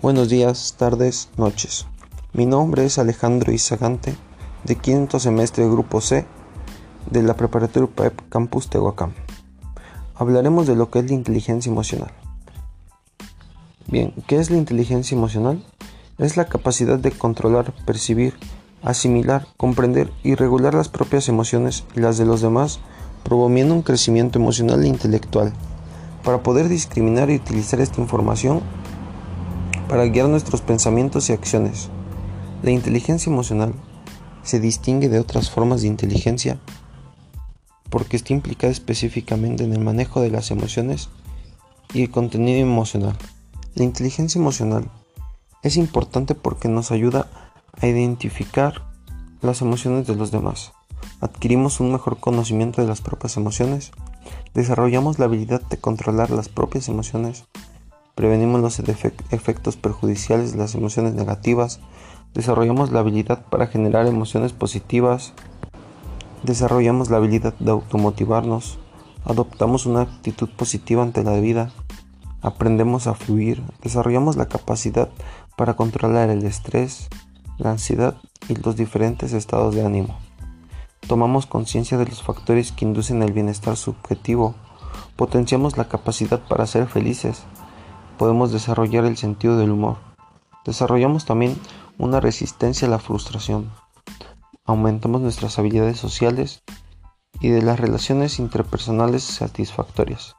Buenos días, tardes, noches. Mi nombre es Alejandro Izagante, de quinto semestre Grupo C de la Preparatoria PEP Campus Tehuacán. Hablaremos de lo que es la inteligencia emocional. Bien, ¿qué es la inteligencia emocional? Es la capacidad de controlar, percibir, asimilar, comprender y regular las propias emociones y las de los demás, promoviendo un crecimiento emocional e intelectual. Para poder discriminar y utilizar esta información para guiar nuestros pensamientos y acciones. La inteligencia emocional se distingue de otras formas de inteligencia porque está implicada específicamente en el manejo de las emociones y el contenido emocional. La inteligencia emocional es importante porque nos ayuda a identificar las emociones de los demás. Adquirimos un mejor conocimiento de las propias emociones, desarrollamos la habilidad de controlar las propias emociones, prevenimos los efectos perjudiciales de las emociones negativas, desarrollamos la habilidad para generar emociones positivas, desarrollamos la habilidad de automotivarnos, adoptamos una actitud positiva ante la vida, aprendemos a fluir, desarrollamos la capacidad para controlar el estrés, la ansiedad y los diferentes estados de ánimo. Tomamos conciencia de los factores que inducen el bienestar subjetivo, potenciamos la capacidad para ser felices, podemos desarrollar el sentido del humor. Desarrollamos también una resistencia a la frustración. Aumentamos nuestras habilidades sociales y de las relaciones interpersonales satisfactorias.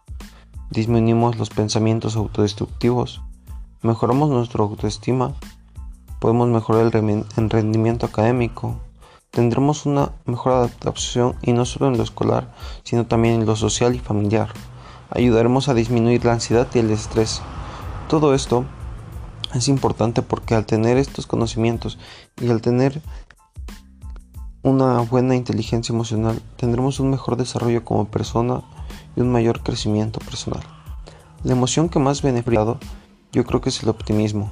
Disminuimos los pensamientos autodestructivos. Mejoramos nuestra autoestima. Podemos mejorar el rendimiento académico. Tendremos una mejor adaptación y no solo en lo escolar, sino también en lo social y familiar. Ayudaremos a disminuir la ansiedad y el estrés. Todo esto es importante porque al tener estos conocimientos y al tener una buena inteligencia emocional tendremos un mejor desarrollo como persona y un mayor crecimiento personal. La emoción que más beneficiado yo creo que es el optimismo.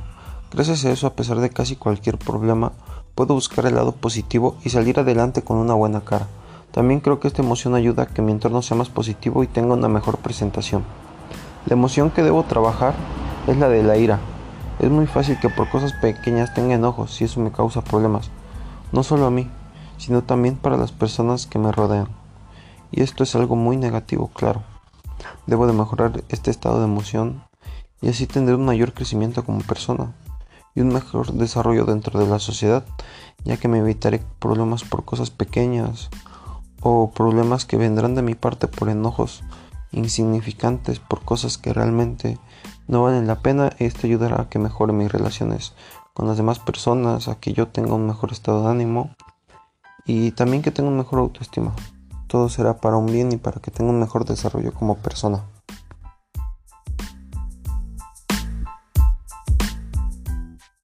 Gracias a eso, a pesar de casi cualquier problema, puedo buscar el lado positivo y salir adelante con una buena cara. También creo que esta emoción ayuda a que mi entorno sea más positivo y tenga una mejor presentación. La emoción que debo trabajar es la de la ira. Es muy fácil que por cosas pequeñas tenga enojos y eso me causa problemas, no solo a mí, sino también para las personas que me rodean. Y esto es algo muy negativo, claro. Debo de mejorar este estado de emoción y así tendré un mayor crecimiento como persona y un mejor desarrollo dentro de la sociedad, ya que me evitaré problemas por cosas pequeñas o problemas que vendrán de mi parte por enojos insignificantes por cosas que realmente no valen la pena, esto ayudará a que mejore mis relaciones con las demás personas, a que yo tenga un mejor estado de ánimo y también que tenga un mejor autoestima. Todo será para un bien y para que tenga un mejor desarrollo como persona.